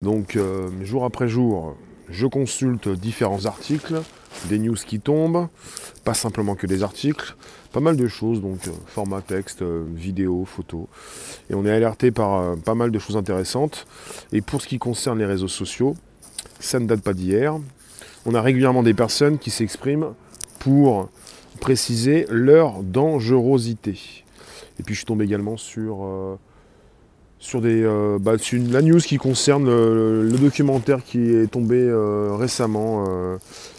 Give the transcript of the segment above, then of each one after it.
Donc euh, jour après jour, je consulte différents articles, des news qui tombent, pas simplement que des articles, pas mal de choses, donc euh, format texte, euh, vidéo, photo. Et on est alerté par pas mal de choses intéressantes. Et pour ce qui concerne les réseaux sociaux, ça ne date pas d'hier. On a régulièrement des personnes qui s'expriment pour préciser leur dangerosité. Et puis je tombe également sur sur, des, euh, bah, la news qui concerne le, documentaire qui est tombé euh, récemment euh,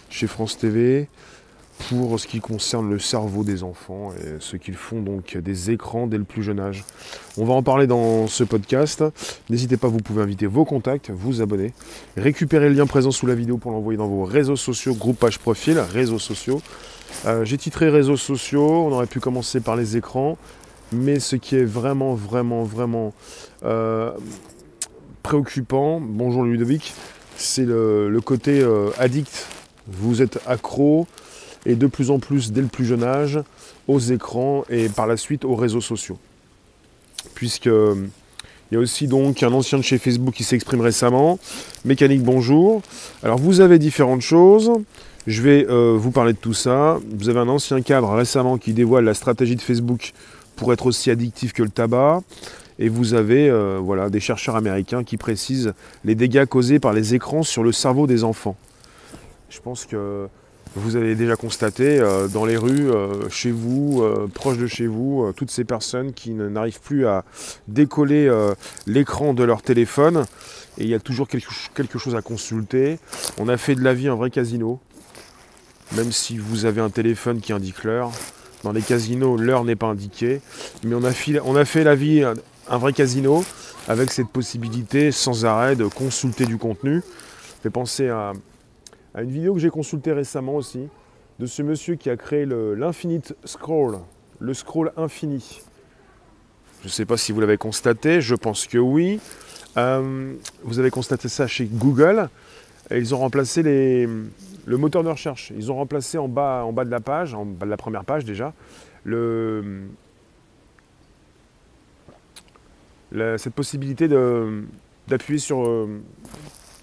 chez France TV pour ce qui concerne le cerveau des enfants et ce qu'ils font donc des écrans dès le plus jeune âge. On va en parler dans ce podcast. N'hésitez pas, vous pouvez inviter vos contacts, vous abonner, récupérer le lien présent sous la vidéo pour l'envoyer dans vos réseaux sociaux, groupe page profil, réseaux sociaux. J'ai titré réseaux sociaux, on aurait pu commencer par les écrans. Mais ce qui est vraiment, vraiment, vraiment euh, préoccupant, bonjour Ludovic, c'est le, côté euh, addict. Vous êtes accro et de plus en plus, dès le plus jeune âge, aux écrans et par la suite aux réseaux sociaux. Puisque il y a aussi donc un ancien de chez Facebook qui s'exprime récemment. Mécanique, bonjour. Alors vous avez différentes choses. Je vais euh, vous parler de tout ça. Vous avez un ancien cadre récemment qui dévoile la stratégie de Facebook pour être aussi addictif que le tabac. Et vous avez euh, voilà, des chercheurs américains qui précisent les dégâts causés par les écrans sur le cerveau des enfants. Je pense que vous avez déjà constaté euh, dans les rues, euh, chez vous, proche de chez vous, toutes ces personnes qui n'arrivent plus à décoller l'écran de leur téléphone. Et il y a toujours quelque chose à consulter. On a fait de la vie un vrai casino. Même si vous avez un téléphone qui indique l'heure, dans les casinos, l'heure n'est pas indiquée, mais on a, fait, la vie un, vrai casino avec cette possibilité sans arrêt de consulter du contenu. Ça fait penser à, une vidéo que j'ai consultée récemment aussi, de ce monsieur qui a créé l'infinite scroll, le scroll infini. Je ne sais pas si vous l'avez constaté, je pense que oui. Euh, vous avez constaté ça chez Google. ils ont remplacé les, le moteur de recherche. Ils ont remplacé en bas, en bas de la page, en bas de la première page déjà, cette possibilité d'appuyer sur, euh,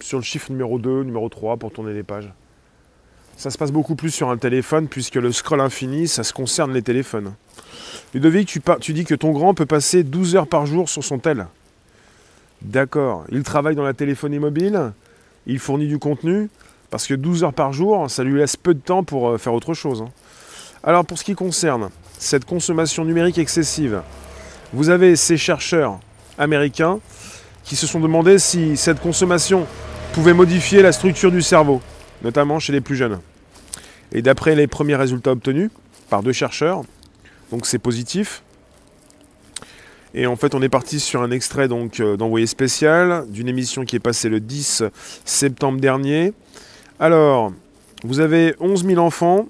sur le chiffre numéro 2, numéro 3 pour tourner les pages. Ça se passe beaucoup plus sur un téléphone puisque le scroll infini, ça se concerne les téléphones. Ludovic, tu, tu dis que ton grand peut passer 12 heures par jour sur son tel. D'accord. Il travaille dans la téléphonie mobile, il fournit du contenu, parce que 12 heures par jour, ça lui laisse peu de temps pour euh, faire autre chose. Hein. Alors pour ce qui concerne cette consommation numérique excessive, vous avez ces chercheurs américains qui se sont demandé si cette consommation pouvait modifier la structure du cerveau, notamment chez les plus jeunes. Et d'après les premiers résultats obtenus par deux chercheurs, donc c'est positif. Et en fait, on est parti sur un extrait euh, d'envoyé spécial d'une émission qui est passée le 10 septembre dernier alors, vous avez 11 000 enfants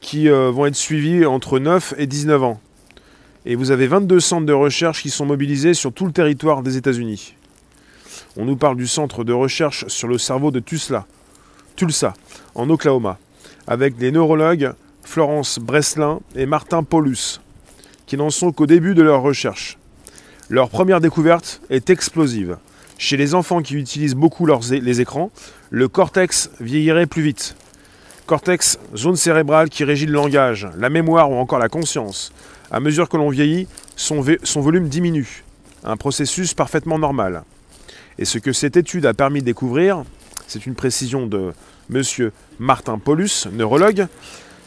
qui euh, vont être suivis entre 9 et 19 ans. Et vous avez 22 centres de recherche qui sont mobilisés sur tout le territoire des États-Unis. On nous parle du centre de recherche sur le cerveau de Tulsa, Tulsa, en Oklahoma, avec les neurologues Florence Breslin et Martin Paulus, qui n'en sont qu'au début de leur recherche. Leur première découverte est explosive. Chez les enfants qui utilisent beaucoup les écrans, le cortex vieillirait plus vite. Cortex, zone cérébrale qui régit le langage, la mémoire ou encore la conscience. À mesure que l'on vieillit, son, son volume diminue. Un processus parfaitement normal. Et ce que cette étude a permis de découvrir, c'est une précision de M. Martin Paulus, neurologue,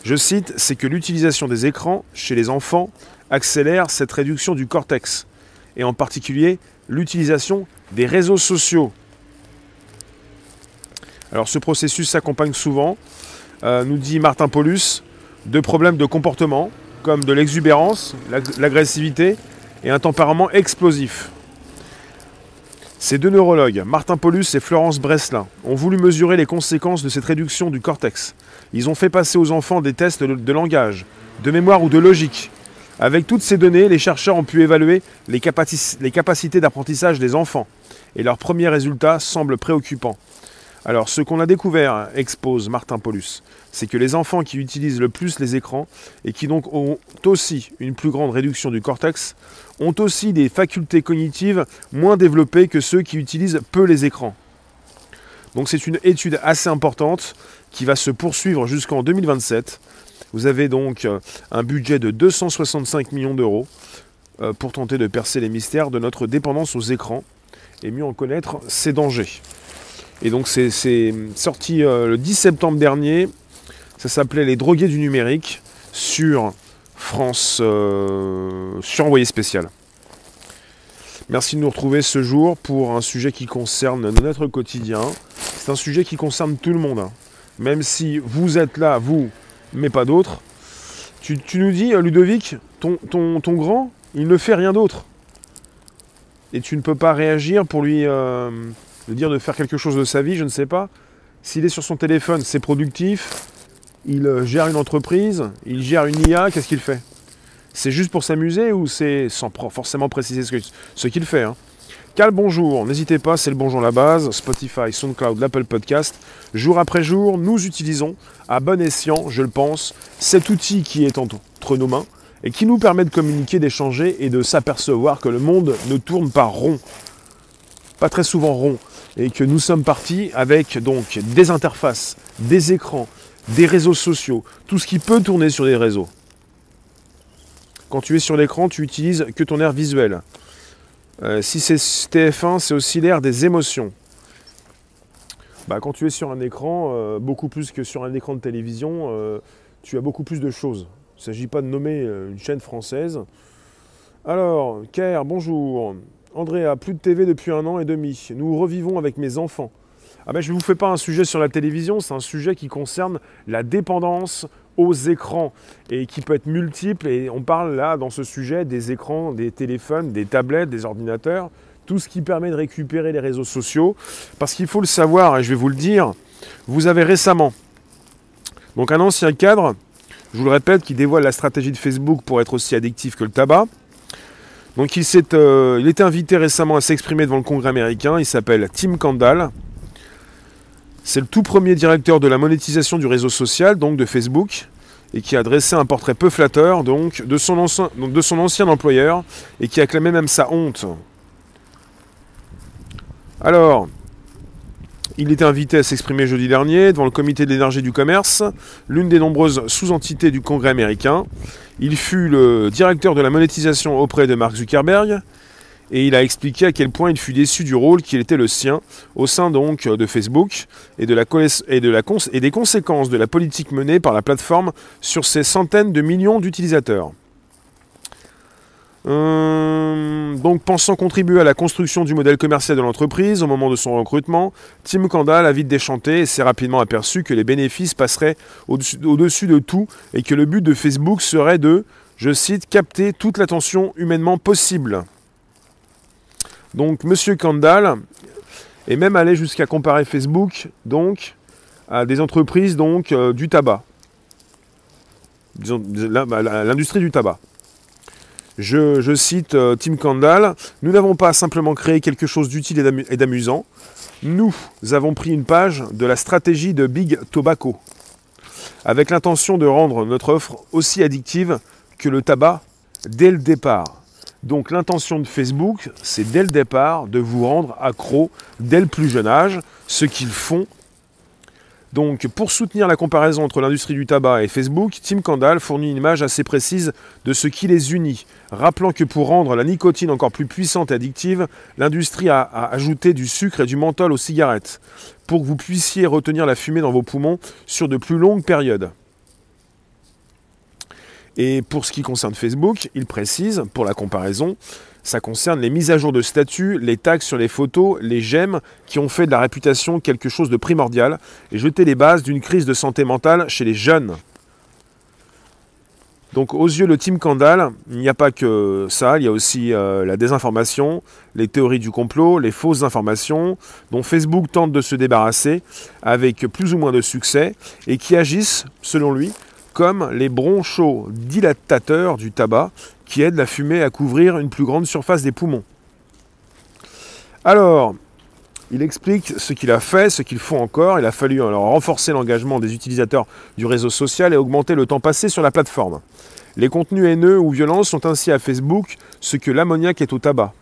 je cite, c'est que l'utilisation des écrans chez les enfants accélère cette réduction du cortex, et en particulier l'utilisation des réseaux sociaux. Alors ce processus s'accompagne souvent, euh, nous dit Martin Paulus, de problèmes de comportement, comme de l'exubérance, l'agressivité et un tempérament explosif. Ces deux neurologues, Martin Paulus et Florence Breslin, ont voulu mesurer les conséquences de cette réduction du cortex. Ils ont fait passer aux enfants des tests de langage, de mémoire ou de logique, avec toutes ces données, les chercheurs ont pu évaluer les, capacités d'apprentissage des enfants, et leurs premiers résultats semblent préoccupants. Alors, ce qu'on a découvert, expose Martin Paulus, c'est que les enfants qui utilisent le plus les écrans et qui donc ont aussi une plus grande réduction du cortex ont aussi des facultés cognitives moins développées que ceux qui utilisent peu les écrans. Donc c'est une étude assez importante qui va se poursuivre jusqu'en 2027. Vous avez donc euh, un budget de 265 millions d'euros euh, pour tenter de percer les mystères de notre dépendance aux écrans et mieux en connaître ses dangers. Et donc c'est sorti euh, le 10 septembre dernier. Ça s'appelait Les drogués du numérique sur France euh, sur envoyé spécial. Merci de nous retrouver ce jour pour un sujet qui concerne notre quotidien. C'est un sujet qui concerne tout le monde. Hein. Même si vous êtes là, vous, mais pas d'autres. Tu, nous dis, Ludovic, ton, ton, ton, grand, il ne fait rien d'autre. Et tu ne peux pas réagir pour lui euh, dire de faire quelque chose de sa vie, je ne sais pas. S'il est sur son téléphone, c'est productif. Il euh, gère une entreprise, il gère une IA, qu'est-ce qu'il fait? C'est juste pour s'amuser ou c'est sans forcément préciser ce qu'il fait hein? Cal bonjour, n'hésitez pas, c'est le bonjour à la base, Spotify, SoundCloud, l'Apple Podcast. Jour après jour, nous utilisons, à bon escient, je le pense, cet outil qui est entre nos mains et qui nous permet de communiquer, d'échanger et de s'apercevoir que le monde ne tourne pas rond. Pas très souvent rond. Et que nous sommes partis avec donc des interfaces, des écrans, des réseaux sociaux, tout ce qui peut tourner sur des réseaux. Quand tu es sur l'écran, tu utilises que ton air visuel. Euh, si c'est TF1, c'est aussi l'air des émotions. Bah, quand tu es sur un écran, euh, beaucoup plus que sur un écran de télévision, euh, tu as beaucoup plus de choses. Il ne s'agit pas de nommer une chaîne française. Alors, Ker, bonjour. André a plus de TV depuis un an et demi. Nous revivons avec mes enfants. Ah ben, je ne vous fais pas un sujet sur la télévision, c'est un sujet qui concerne la dépendance aux écrans et qui peut être multiple. Et on parle là, dans ce sujet, des écrans, des téléphones, des tablettes, des ordinateurs, tout ce qui permet de récupérer les réseaux sociaux. Parce qu'il faut le savoir, et je vais vous le dire, vous avez récemment donc un ancien cadre, je vous le répète, qui dévoile la stratégie de Facebook pour être aussi addictif que le tabac. Donc il, s'est, euh, il était invité récemment à s'exprimer devant le Congrès américain. Il s'appelle Tim Kandal. C'est le tout premier directeur de la monétisation du réseau social, donc de Facebook, et qui a dressé un portrait peu flatteur donc, de, son ancien, de son ancien employeur, et qui a clamé même sa honte. Alors, il était invité à s'exprimer jeudi dernier devant le comité de l'énergie du commerce, l'une des nombreuses sous-entités du Congrès américain. Il fut le directeur de la monétisation auprès de Mark Zuckerberg, et il a expliqué à quel point il fut déçu du rôle qu'il était le sien au sein donc de Facebook et, et des conséquences de la politique menée par la plateforme sur ses centaines de millions d'utilisateurs. Euh, donc pensant contribuer à la construction du modèle commercial de l'entreprise au moment de son recrutement, Tim Kandal a vite déchanté et s'est rapidement aperçu que les bénéfices passeraient au-dessus de tout et que le but de Facebook serait de, je cite, capter toute l'attention humainement possible. Donc M. Kandal est même allé jusqu'à comparer Facebook donc à des entreprises donc euh, du tabac, l'industrie du tabac. Je, cite euh, Tim Kandal, nous n'avons pas simplement créé quelque chose d'utile et d'amusant, nous avons pris une page de la stratégie de Big Tobacco, avec l'intention de rendre notre offre aussi addictive que le tabac dès le départ. Donc l'intention de Facebook, c'est dès le départ de vous rendre accro dès le plus jeune âge, ce qu'ils font. Donc pour soutenir la comparaison entre l'industrie du tabac et Facebook, Tim Kandal fournit une image assez précise de ce qui les unit, rappelant que pour rendre la nicotine encore plus puissante et addictive, l'industrie a, a ajouté du sucre et du menthol aux cigarettes, pour que vous puissiez retenir la fumée dans vos poumons sur de plus longues périodes. Et pour ce qui concerne Facebook, il précise, pour la comparaison, ça concerne les mises à jour de statut, les tags sur les photos, les j'aime qui ont fait de la réputation quelque chose de primordial et jeté les bases d'une crise de santé mentale chez les jeunes. Donc aux yeux de Team Kandal, il n'y a pas que ça, il y a aussi euh, la désinformation, les théories du complot, les fausses informations, dont Facebook tente de se débarrasser avec plus ou moins de succès, et qui agissent, selon lui, comme les dilatateurs du tabac qui aident la fumée à couvrir une plus grande surface des poumons. Alors, il explique ce qu'il a fait, ce qu'il faut encore. Il a fallu renforcer l'engagement des utilisateurs du réseau social et augmenter le temps passé sur la plateforme. Les contenus haineux ou violents sont ainsi à Facebook ce que l'ammoniac est au tabac,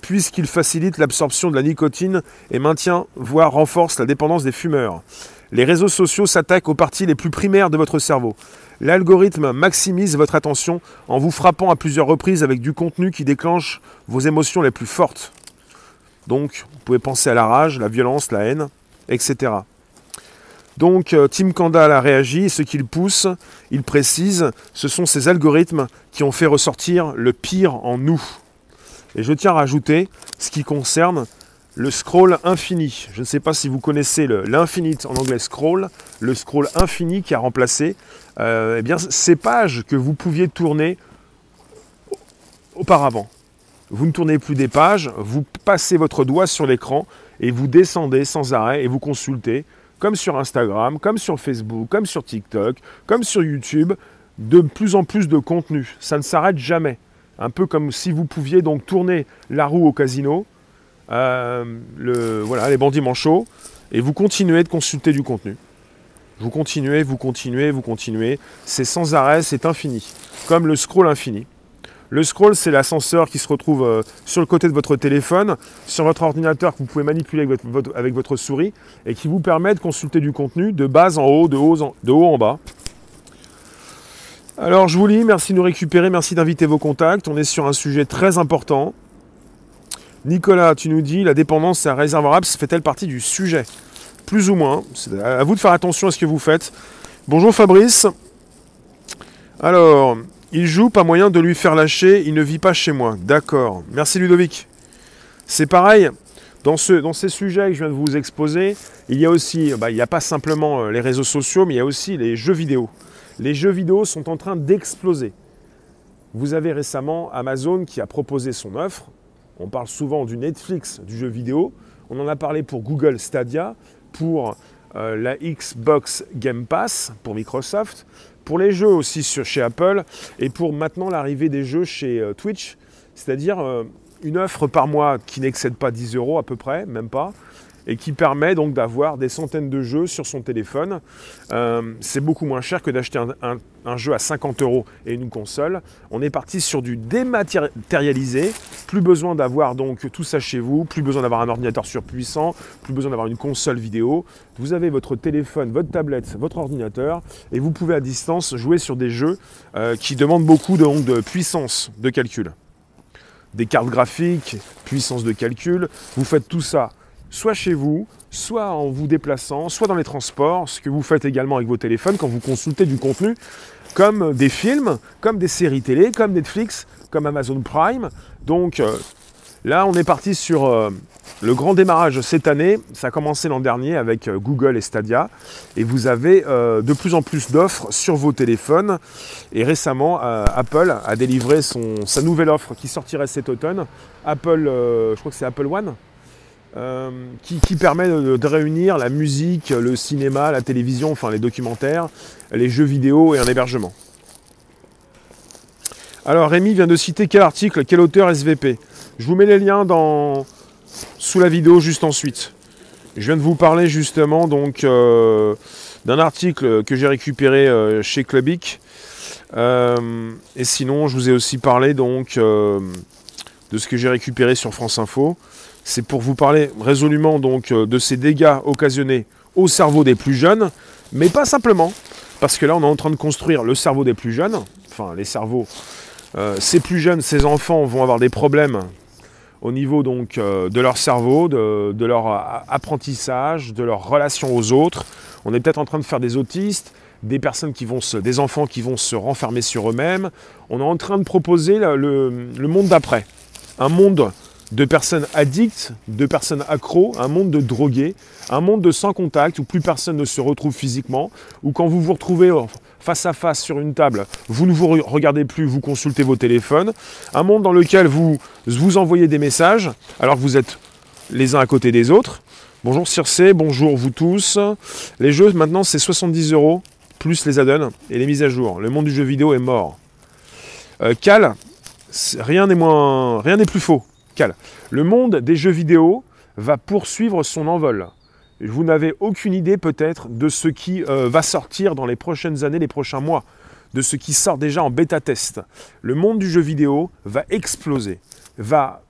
puisqu'il facilite l'absorption de la nicotine et maintient, voire renforce la dépendance des fumeurs. Les réseaux sociaux s'attaquent aux parties les plus primaires de votre cerveau. L'algorithme maximise votre attention en vous frappant à plusieurs reprises avec du contenu qui déclenche vos émotions les plus fortes. Donc, vous pouvez penser à la rage, la violence, la haine, etc. Donc, euh, Tim Kandal a réagi, ce qu'il pousse, il précise, ce sont ces algorithmes qui ont fait ressortir le pire en nous. Et je tiens à rajouter ce qui concerne le scroll infini. Je ne sais pas si vous connaissez l'infinite en anglais scroll, le scroll infini qui a remplacé euh, eh ces pages que vous pouviez tourner auparavant. Vous ne tournez plus des pages, vous passez votre doigt sur l'écran et vous descendez sans arrêt et vous consultez, comme sur Instagram, comme sur Facebook, comme sur TikTok, comme sur YouTube, de plus en plus de contenu. Ça ne s'arrête jamais. Un peu comme si vous pouviez donc tourner la roue au casino, voilà, les bandits manchots, et vous continuez de consulter du contenu. Vous continuez, vous continuez, vous continuez. C'est sans arrêt, c'est infini. Comme le scroll infini. Le scroll, c'est l'ascenseur qui se retrouve euh, sur le côté de votre téléphone, sur votre ordinateur que vous pouvez manipuler avec votre, souris et qui vous permet de consulter du contenu de bas en haut, de haut en bas. Alors je vous lis, merci de nous récupérer, merci d'inviter vos contacts. On est sur un sujet très important. Nicolas, tu nous dis, la dépendance à réservoir apps fait-elle partie du sujet? Plus ou moins. C'est à vous de faire attention à ce que vous faites. Bonjour Fabrice. Alors, il joue, pas moyen de lui faire lâcher, il ne vit pas chez moi. D'accord. Merci Ludovic. C'est pareil, dans, ces sujets que je viens de vous exposer, il y a aussi, bah, il n'y a pas simplement euh, les réseaux sociaux, mais il y a aussi les jeux vidéo. Les jeux vidéo sont en train d'exploser. Vous avez récemment Amazon qui a proposé son offre on parle souvent du Netflix du jeu vidéo. On en a parlé pour Google Stadia, pour euh, la Xbox Game Pass, pour Microsoft, pour les jeux aussi chez Apple, et pour maintenant l'arrivée des jeux chez euh, Twitch, c'est-à-dire euh, une offre par mois qui n'excède pas 10 euros à peu près, même pas, et qui permet donc d'avoir des centaines de jeux sur son téléphone. Euh, c'est beaucoup moins cher que d'acheter un, jeu à 50 euros et une console. On est parti sur du dématérialisé. Plus besoin d'avoir donc tout ça chez vous, plus besoin d'avoir un ordinateur surpuissant, plus besoin d'avoir une console vidéo. Vous avez votre téléphone, votre tablette, votre ordinateur et vous pouvez à distance jouer sur des jeux euh, qui demandent beaucoup de puissance de calcul des cartes graphiques, puissance de calcul. Vous faites tout ça soit chez vous, soit en vous déplaçant, soit dans les transports, ce que vous faites également avec vos téléphones quand vous consultez du contenu, comme des films, comme des séries télé, comme Netflix, comme Amazon Prime. Donc euh, là, on est parti sur euh, le grand démarrage cette année. Ça a commencé l'an dernier avec euh, Google et Stadia. Et vous avez de plus en plus d'offres sur vos téléphones. Et récemment, Apple a délivré son, sa nouvelle offre qui sortirait cet automne. Apple, je crois que c'est Apple One euh, qui, permet de, réunir la musique, le cinéma, la télévision, enfin les documentaires, les jeux vidéo et un hébergement. Alors Rémi vient de citer quel article, quel auteur SVP. Je vous mets les liens dans, sous la vidéo juste ensuite. Je viens de vous parler justement donc euh, d'un article que j'ai récupéré euh, chez Clubic. et sinon, je vous ai aussi parlé donc de ce que j'ai récupéré sur France Info c'est pour vous parler résolument donc euh, de ces dégâts occasionnés au cerveau des plus jeunes, mais pas simplement, parce que là on est en train de construire le cerveau des plus jeunes, enfin les cerveaux, euh, ces plus jeunes, ces enfants vont avoir des problèmes au niveau donc euh, de leur cerveau, de, leur apprentissage, de leur relation aux autres. On est peut-être en train de faire des autistes, des personnes qui vont se, des enfants qui vont se renfermer sur eux-mêmes. On est en train de proposer le monde d'après, un monde de personnes addictes, de personnes accros, un monde de drogués, un monde de sans contact où plus personne ne se retrouve physiquement, où quand vous vous retrouvez face à face sur une table, vous ne vous regardez plus, vous consultez vos téléphones, un monde dans lequel vous vous envoyez des messages alors que vous êtes les uns à côté des autres. Bonjour Circe, bonjour vous tous. Les jeux maintenant c'est 70 euros plus les add-ons et les mises à jour. Le monde du jeu vidéo est mort. Euh, Cal, rien n'est moins, rien n'est plus faux. Le monde des jeux vidéo va poursuivre son envol. Vous n'avez aucune idée peut-être de ce qui euh, va sortir dans les prochaines années, les prochains mois, de ce qui sort déjà en bêta-test. Le monde du jeu vidéo va exploser, va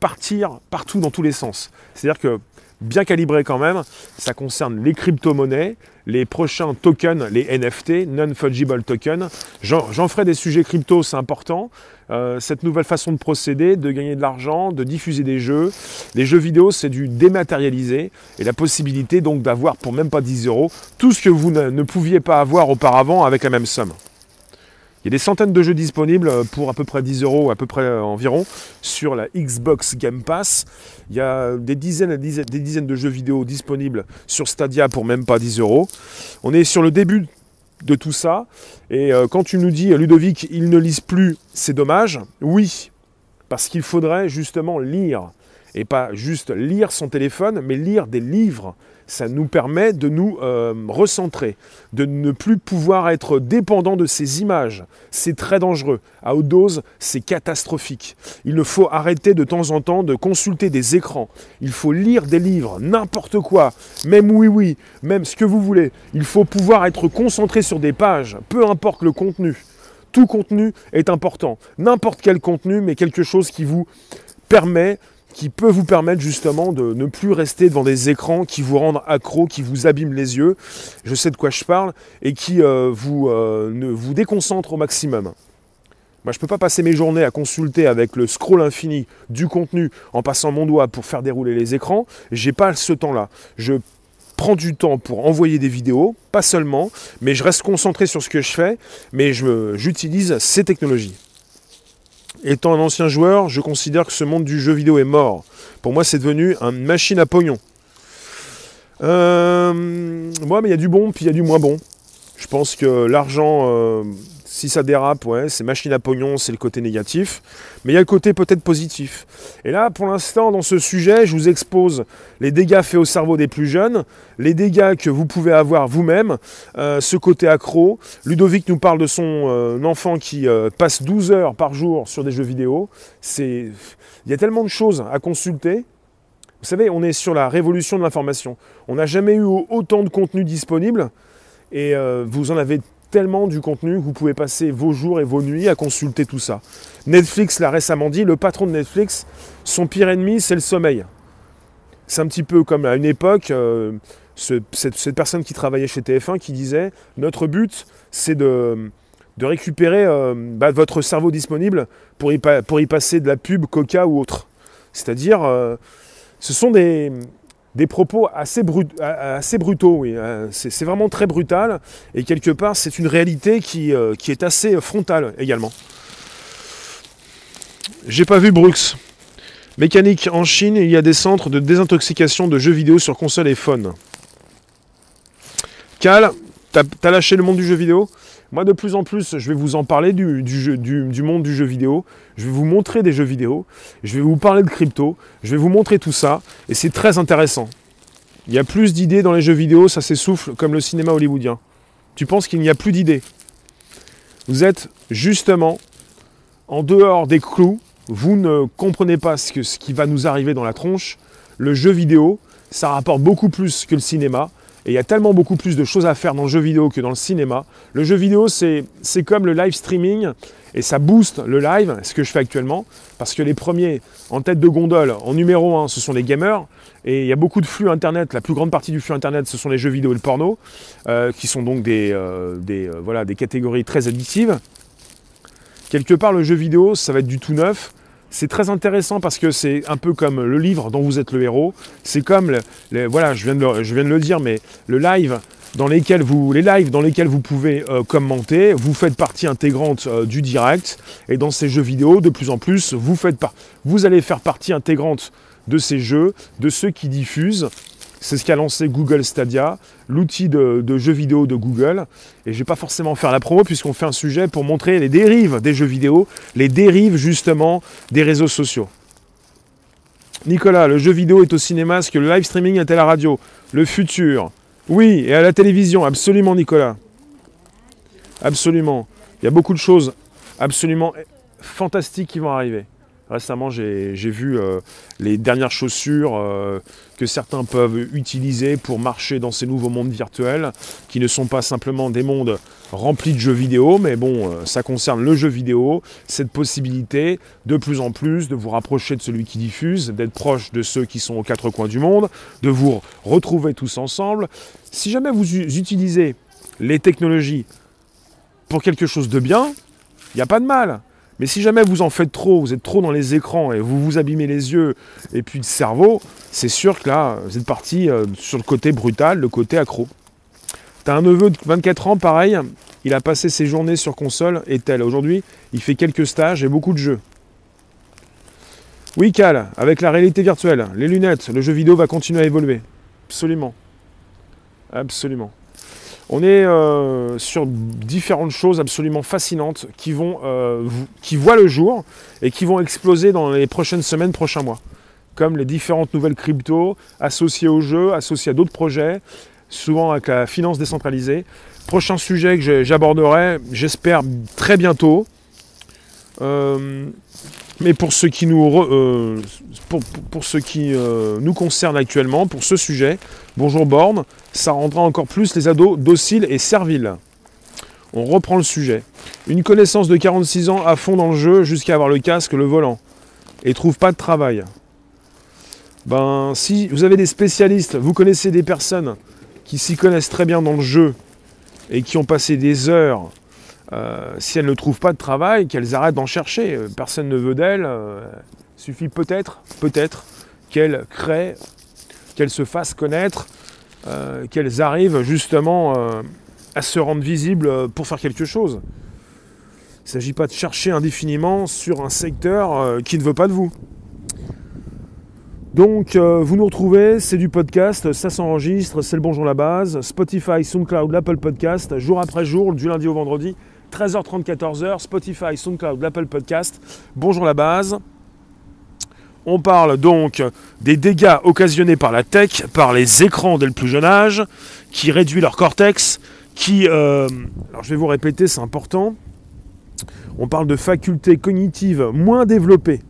partir partout dans tous les sens. C'est-à-dire que bien calibré quand même. Ça concerne les crypto-monnaies, les prochains tokens, les NFT, non-fungible tokens. J'en ferai des sujets crypto, c'est important. Euh, cette nouvelle façon de procéder, de gagner de l'argent, de diffuser des jeux. Les jeux vidéo, c'est du dématérialisé et la possibilité donc d'avoir pour même pas 10 euros tout ce que vous ne pouviez pas avoir auparavant avec la même somme. Il y a des centaines de jeux disponibles pour à peu près 10 euros, à peu près euh, environ, sur la Xbox Game Pass. Il y a des dizaines, des dizaines de jeux vidéo disponibles sur Stadia pour même pas 10 euros. On est sur le début de tout ça. Et euh, quand tu nous dis, Ludovic, il ne lise plus, c'est dommage. Oui, parce qu'il faudrait justement lire. Et pas juste lire son téléphone, mais lire des livres ça nous permet de nous euh, recentrer, de ne plus pouvoir être dépendant de ces images. C'est très dangereux. À haute dose, c'est catastrophique. Il faut arrêter de temps en temps de consulter des écrans. Il faut lire des livres, n'importe quoi, même oui oui, même ce que vous voulez. Il faut pouvoir être concentré sur des pages, peu importe le contenu. Tout contenu est important. N'importe quel contenu, mais quelque chose qui vous permet qui peut vous permettre justement de ne plus rester devant des écrans qui vous rendent accro, qui vous abîment les yeux, je sais de quoi je parle, et qui euh, vous, euh, au maximum. Moi, je ne peux pas passer mes journées à consulter avec le scroll infini du contenu en passant mon doigt pour faire dérouler les écrans. J'ai pas ce temps-là. Je prends du temps pour envoyer des vidéos, pas seulement, mais je reste concentré sur ce que je fais, mais j'utilise ces technologies. Étant un ancien joueur, je considère que ce monde du jeu vidéo est mort. Pour moi, c'est devenu une machine à pognon. Euh, mais il y a du bon, puis il y a du moins bon. Je pense que l'argent, euh, si ça dérape, ouais, c'est machine à pognon, c'est le côté négatif. Mais il y a le côté peut-être positif. Et là, pour l'instant, dans ce sujet, je vous expose les dégâts faits au cerveau des plus jeunes, les dégâts que vous pouvez avoir vous-même, euh, ce côté accro. Ludovic nous parle de son euh, enfant qui euh, passe 12 heures par jour sur des jeux vidéo. Il y a tellement de choses à consulter. Vous savez, on est sur la révolution de l'information. On n'a jamais eu autant de contenu disponible et vous en avez tellement du contenu que vous pouvez passer vos jours et vos nuits à consulter tout ça. Netflix l'a récemment dit, le patron de Netflix, son pire ennemi, c'est le sommeil. C'est un petit peu comme à une époque, euh, cette, personne qui travaillait chez TF1 qui disait, notre but, c'est de, récupérer euh, bah, votre cerveau disponible pour y, pour y, passer de la pub, coca ou autre. C'est-à-dire, euh, ce sont des, des propos assez, brutaux. Hein. C'est vraiment très brutal. Et quelque part, c'est une réalité qui, euh, est assez frontale également. J'ai pas vu Brooks. Mécanique, en Chine, il y a des centres de désintoxication de jeux vidéo sur console et phone. Cal, t'as lâché le monde du jeu vidéo? Moi, de plus en plus, je vais vous en parler du, monde du jeu vidéo. Je vais vous montrer des jeux vidéo. Je vais vous parler de crypto. Je vais vous montrer tout ça. Et c'est très intéressant. Il y a plus d'idées dans les jeux vidéo, ça s'essouffle comme le cinéma hollywoodien. Tu penses qu'il n'y a plus d'idées. Vous êtes justement en dehors des clous. Vous ne comprenez pas ce, ce qui va nous arriver dans la tronche. Le jeu vidéo, ça rapporte beaucoup plus que le cinéma. Et il y a tellement beaucoup plus de choses à faire dans le jeu vidéo que dans le cinéma. Le jeu vidéo, c'est comme le live streaming et ça booste le live, ce que je fais actuellement, parce que les premiers en tête de gondole, en numéro 1, ce sont les gamers. Et il y a beaucoup de flux internet, la plus grande partie du flux internet, ce sont les jeux vidéo et le porno, euh, qui sont donc des, euh, des, euh, voilà, des catégories très addictives. Quelque part, le jeu vidéo, ça va être du tout neuf. C'est très intéressant parce que c'est un peu comme le livre dont vous êtes le héros. C'est comme, voilà, je viens, de le, le dire, mais le live dans lesquels vous, les lives dans lesquels vous pouvez euh, commenter, vous faites partie intégrante euh, du direct. Et dans ces jeux vidéo, de plus en plus, vous allez faire partie intégrante de ces jeux, de ceux qui diffusent c'est ce qu'a lancé Google Stadia, l'outil de, jeux vidéo de Google. Et je ne vais pas forcément faire la promo puisqu'on fait un sujet pour montrer les dérives des jeux vidéo, les dérives justement des réseaux sociaux. Nicolas, le jeu vidéo est au cinéma ce que le live streaming est à la radio? Le futur? Oui, et à la télévision, absolument Nicolas. Absolument. Il y a beaucoup de choses absolument fantastiques qui vont arriver. Récemment, j'ai vu euh, les dernières chaussures euh, que certains peuvent utiliser pour marcher dans ces nouveaux mondes virtuels, qui ne sont pas simplement des mondes remplis de jeux vidéo, mais bon, euh, ça concerne le jeu vidéo, cette possibilité de plus en plus de vous rapprocher de celui qui diffuse, d'être proche de ceux qui sont aux quatre coins du monde, de vous retrouver tous ensemble. Si jamais vous utilisez les technologies pour quelque chose de bien, il n'y a pas de mal. Mais si jamais vous en faites trop, vous êtes trop dans les écrans et vous vous abîmez les yeux et puis le cerveau, c'est sûr que là, vous êtes parti euh, sur le côté brutal, le côté accro. T'as un neveu de 24 ans, pareil, il a passé ses journées sur console et tel. Aujourd'hui, il fait quelques stages et beaucoup de jeux. Oui, Cal, avec la réalité virtuelle, les lunettes, le jeu vidéo va continuer à évoluer. Absolument. Absolument. On est euh, sur différentes choses absolument fascinantes qui, vont, euh, qui voient le jour et qui vont exploser dans les prochaines semaines, prochains mois. Comme les différentes nouvelles cryptos associées au jeu, associées à d'autres projets, souvent avec la finance décentralisée. Prochain sujet que j'aborderai, j'espère, très bientôt. Euh, mais pour ce qui nous, pour, ce qui, nous concerne actuellement, pour ce sujet, bonjour Borne, ça rendra encore plus les ados dociles et serviles. On reprend le sujet. Une connaissance de 46 ans à fond dans le jeu jusqu'à avoir le casque, le volant. Et trouve pas de travail. Ben, si vous avez des spécialistes, vous connaissez des personnes qui s'y connaissent très bien dans le jeu et qui ont passé des heures euh, si elles ne trouvent pas de travail, qu'elles arrêtent d'en chercher. Euh, personne ne veut d'elles. Euh, suffit peut-être, peut-être, qu'elles créent, qu'elles se fassent connaître, qu'elles arrivent justement à se rendre visibles pour faire quelque chose. Il ne s'agit pas de chercher indéfiniment sur un secteur qui ne veut pas de vous. Donc, vous nous retrouvez, c'est du podcast, ça s'enregistre, c'est le Bonjour la base, Spotify, SoundCloud, l'Apple Podcast, jour après jour, du lundi au vendredi. 13h30, 14h, Spotify, SoundCloud, l'Apple Podcast. Bonjour la base. On parle donc des dégâts occasionnés par la tech, par les écrans dès le plus jeune âge, qui réduit leur cortex, qui... Euh, alors je vais vous répéter, c'est important. On parle de facultés cognitives moins développées.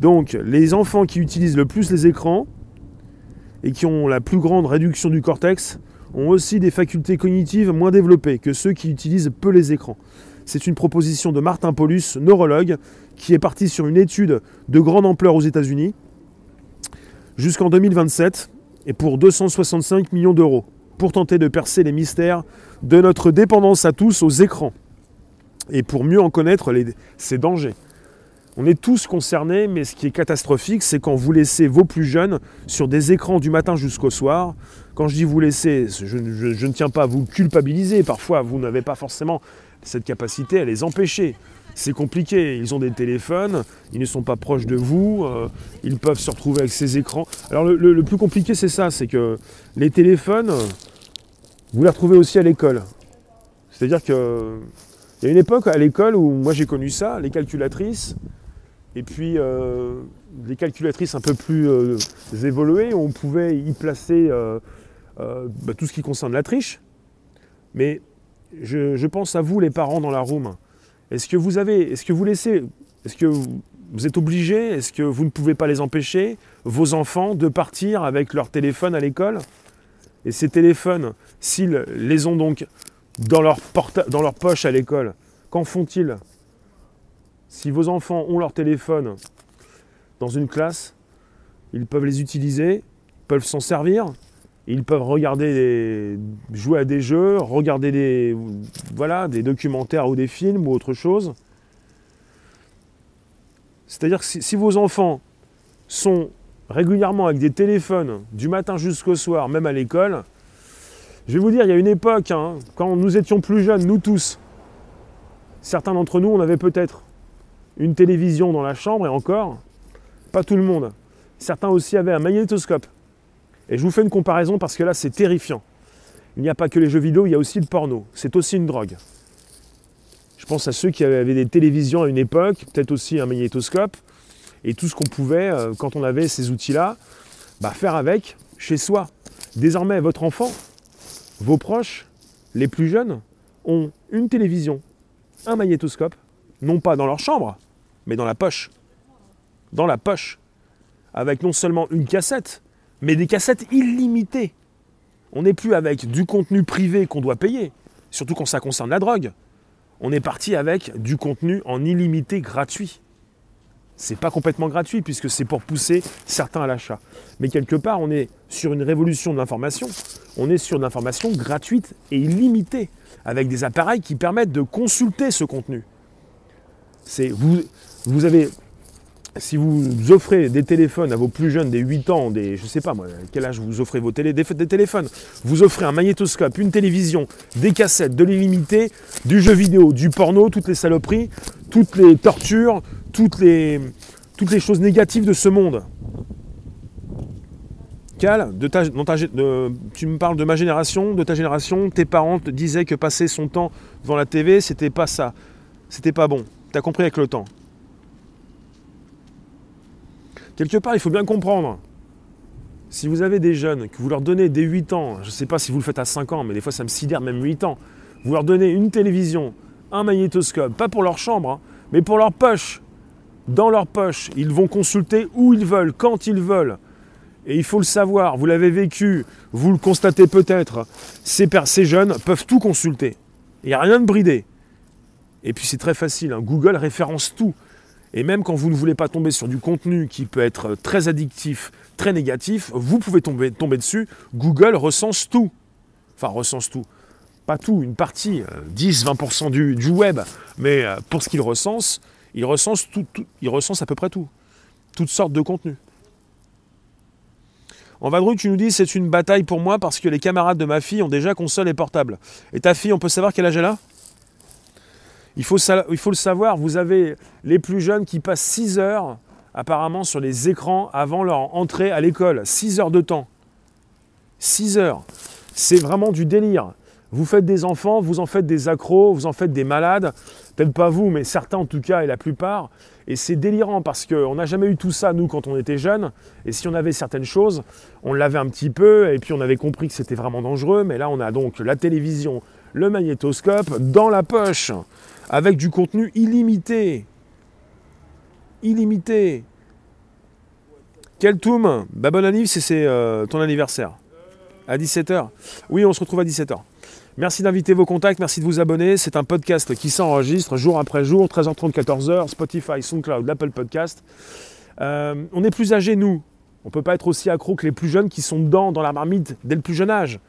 Donc les enfants qui utilisent le plus les écrans et qui ont la plus grande réduction du cortex ont aussi des facultés cognitives moins développées que ceux qui utilisent peu les écrans. C'est une proposition de Martin Paulus, neurologue, qui est parti sur une étude de grande ampleur aux États-Unis jusqu'en 2027 et pour 265 millions d'euros pour tenter de percer les mystères de notre dépendance à tous aux écrans et pour mieux en connaître les, ses dangers. On est tous concernés, mais ce qui est catastrophique, c'est quand vous laissez vos plus jeunes sur des écrans du matin jusqu'au soir. Quand je dis vous laisser, je, ne tiens pas à vous culpabiliser. Parfois, vous n'avez pas forcément cette capacité à les empêcher. C'est compliqué. Ils ont des téléphones, ils ne sont pas proches de vous, euh, ils peuvent se retrouver avec ces écrans. Alors le, plus compliqué, c'est ça, c'est que les téléphones, vous les retrouvez aussi à l'école. C'est-à-dire que il y a une époque à l'école où moi j'ai connu ça, les calculatrices, et puis euh, les calculatrices un peu plus euh, évoluées, on pouvait y placer euh, bah, tout ce qui concerne la triche. Mais je, pense à vous les parents dans la room. Est-ce que vous avez, est-ce que vous laissez, est-ce que vous, êtes obligés, est-ce que vous ne pouvez pas les empêcher, vos enfants, de partir avec leur téléphone à l'école? Et ces téléphones, s'ils les ont donc dans leur, dans leur poche à l'école, qu'en font-ils? Si vos enfants ont leur téléphone dans une classe, ils peuvent les utiliser, peuvent s'en servir, ils peuvent regarder jouer à des jeux, regarder des, voilà, des documentaires ou des films ou autre chose. C'est-à-dire que si, vos enfants sont régulièrement avec des téléphones du matin jusqu'au soir, même à l'école, je vais vous dire, il y a une époque, hein, quand nous étions plus jeunes, nous tous, certains d'entre nous, on avait peut-être une télévision dans la chambre et encore, pas tout le monde. Certains aussi avaient un magnétoscope. Et je vous fais une comparaison parce que là, c'est terrifiant. Il n'y a pas que les jeux vidéo, il y a aussi le porno. C'est aussi une drogue. Je pense à ceux qui avaient des télévisions à une époque, peut-être aussi un magnétoscope, et tout ce qu'on pouvait, euh, quand on avait ces outils-là, bah, faire avec chez soi. Désormais, votre enfant, vos proches, les plus jeunes, ont une télévision, un magnétoscope, non pas dans leur chambre, mais dans la poche. Dans la poche. Avec non seulement une cassette, mais des cassettes illimitées. On n'est plus avec du contenu privé qu'on doit payer, surtout quand ça concerne la drogue. On est parti avec du contenu en illimité gratuit. C'est pas complètement gratuit puisque c'est pour pousser certains à l'achat. Mais quelque part, on est sur une révolution de l'information. On est sur une information gratuite et illimitée avec des appareils qui permettent de consulter ce contenu. C'est vous, vous avez si vous offrez des téléphones à vos plus jeunes, des 8 ans, des, je sais pas moi, quel âge vous offrez vos télé, des, téléphones, vous offrez un magnétoscope, une télévision, des cassettes, de l'illimité, du jeu vidéo, du porno, toutes les saloperies, toutes les tortures, toutes les, choses négatives de ce monde. Cal, de ta, tu me parles de ma génération, de ta génération, tes parents te disaient que passer son temps devant la TV, c'était pas ça. C'était pas bon. Tu as compris avec le temps. Quelque part, il faut bien comprendre. Si vous avez des jeunes, que vous leur donnez dès 8 ans, je ne sais pas si vous le faites à 5 ans, mais des fois ça me sidère même 8 ans, vous leur donnez une télévision, un magnétoscope, pas pour leur chambre, hein, mais pour leur poche. Dans leur poche, ils vont consulter où ils veulent, quand ils veulent. Et il faut le savoir, vous l'avez vécu, vous le constatez peut-être, ces, jeunes peuvent tout consulter. Il n'y a rien de bridé. Et puis c'est très facile, hein, Google référence tout. Et même quand vous ne voulez pas tomber sur du contenu qui peut être très addictif, très négatif, vous pouvez tomber, dessus. Google recense tout. Enfin, recense tout. Pas tout, une partie, 10-20% euh, du, web. Mais euh, pour ce qu'il recense, il recense, tout, à peu près tout. Toutes sortes de contenus. En vadrouille, tu nous dis c'est une bataille pour moi parce que les camarades de ma fille ont déjà console et portable. Et ta fille, on peut savoir quel âge elle a? Il faut, le savoir, vous avez les plus jeunes qui passent 6 heures apparemment sur les écrans avant leur entrée à l'école. 6 heures de temps. 6 heures. C'est vraiment du délire. Vous faites des enfants, vous en faites des accros, vous en faites des malades. Peut-être pas vous, mais certains en tout cas et la plupart. Et c'est délirant parce qu'on n'a jamais eu tout ça, nous, quand on était jeunes. Et si on avait certaines choses, on l'avait un petit peu, et puis on avait compris que c'était vraiment dangereux. Mais là, on a donc la télévision, le magnétoscope dans la poche avec du contenu illimité. Illimité. Quel toum bah, Bon anniversaire, c'est euh, ton anniversaire. À 17h Oui, on se retrouve à 17h. Merci d'inviter vos contacts, merci de vous abonner. C'est un podcast qui s'enregistre jour après jour, 13h30, 14h, Spotify, SoundCloud, l'Apple Podcast. Euh, on est plus âgés, nous. On ne peut pas être aussi accro que les plus jeunes qui sont dedans, dans la marmite, dès le plus jeune âge.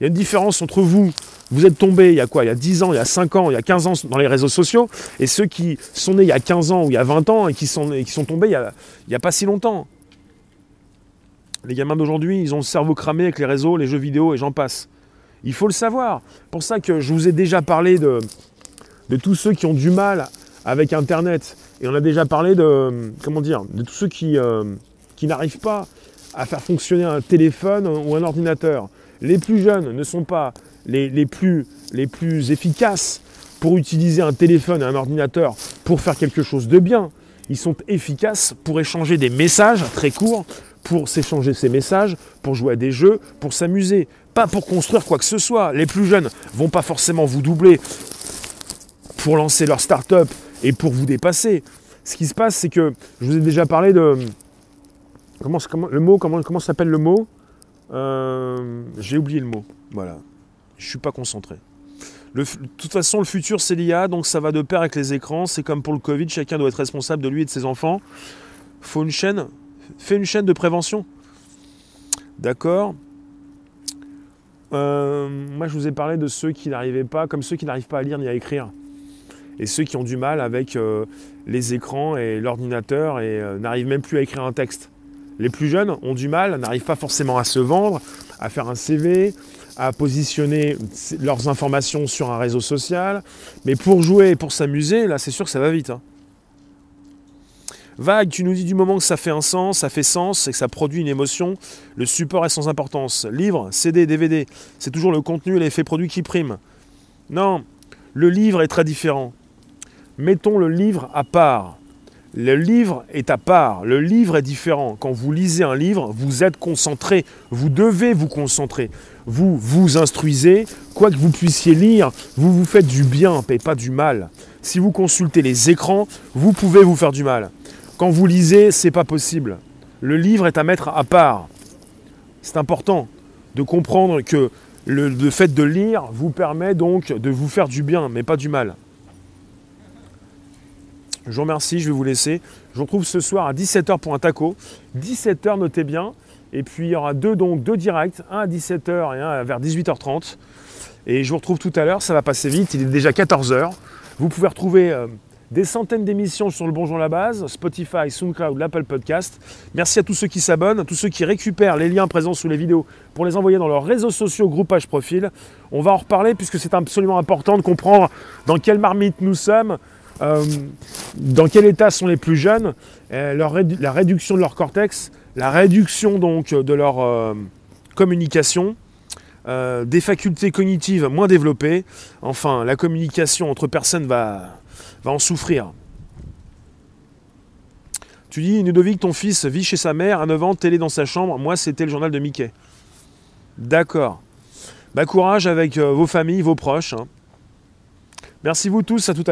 Il y a une différence entre vous, vous êtes tombé il y a quoi? Il y a 10 ans, il y a 5 ans, il y a 15 ans dans les réseaux sociaux, et ceux qui sont nés il y a 15 ans ou il y a 20 ans et qui sont, qui sont tombés il n'y a, pas si longtemps. Les gamins d'aujourd'hui, ils ont le cerveau cramé avec les réseaux, les jeux vidéo et j'en passe. Il faut le savoir. Pour ça que je vous ai déjà parlé de, de tous ceux qui ont du mal avec Internet. Et on a déjà parlé de, comment dire, de tous ceux qui, euh, qui n'arrivent pas à faire fonctionner un téléphone ou un ordinateur les plus jeunes ne sont pas les, plus, efficaces pour utiliser un téléphone et un ordinateur pour faire quelque chose de bien. Ils sont efficaces pour échanger des messages très courts, pour s'échanger ces messages, pour jouer à des jeux, pour s'amuser, pas pour construire quoi que ce soit. Les plus jeunes vont pas forcément vous doubler pour lancer leur start-up et pour vous dépasser. Ce qui se passe, c'est que je vous ai déjà parlé de comment comment s'appelle le mot? Euh, j'ai oublié le mot. Voilà. Je suis pas concentré. de toute façon, le futur, c'est l'IA, donc ça va de pair avec les écrans. C'est comme pour le Covid, chacun doit être responsable de lui et de ses enfants. Faut une chaîne. Fais une chaîne de prévention. D'accord? Euh, Moi, je vous ai parlé de ceux qui n'arrivaient pas, comme ceux qui n'arrivent pas à lire ni à écrire. Et ceux qui ont du mal avec euh, les écrans et l'ordinateur et n'arrivent même plus à écrire un texte. Les plus jeunes ont du mal, n'arrivent pas forcément à se vendre, à faire un CV, à positionner leurs informations sur un réseau social. Mais pour jouer et pour s'amuser, là, c'est sûr que ça va vite. Hein. Vague, tu nous dis du moment que ça fait un sens, ça fait sens et que ça produit une émotion, le support est sans importance. Livre, CD, DVD, c'est toujours le contenu et l'effet produit qui prime. Non, le livre est très différent. Mettons le livre à part. Le livre est à part, le livre est différent. Quand vous lisez un livre, vous êtes concentré, vous devez vous concentrer. Vous vous instruisez, quoi que vous puissiez lire, vous vous faites du bien, et pas du mal. Si vous consultez les écrans, vous pouvez vous faire du mal. Quand vous lisez, c'est pas possible. Le livre est à mettre à part. C'est important de comprendre que le, le fait de lire vous permet donc de vous faire du bien, mais pas du mal. Je vous remercie, je vais vous laisser. Je vous retrouve ce soir à 17h pour un taco. 17h, notez bien. Et puis il y aura deux, donc, deux directs, un à 17h et un vers 18h30. Et je vous retrouve tout à l'heure, ça va passer vite, il est déjà 14h. Vous pouvez retrouver euh, des centaines d'émissions sur le Bonjour la base, Spotify, SoundCloud, l'Apple Podcast. Merci à tous ceux qui s'abonnent, à tous ceux qui récupèrent les liens présents sous les vidéos pour les envoyer dans leurs réseaux sociaux, groupage profil. On va en reparler puisque c'est absolument important de comprendre dans quelle marmite nous sommes, euh, dans quel état sont les plus jeunes, euh, la réduction de leur cortex, la réduction donc de leur euh, communication, euh, des facultés cognitives moins développées. Enfin, la communication entre personnes va, va en souffrir. Tu dis, Ludovic, ton fils vit chez sa mère à 9 ans, télé dans sa chambre. Moi, c'était le journal de Mickey. D'accord. Bah, courage avec euh, vos familles, vos proches. hein. Merci vous tous, à tout à l'heure.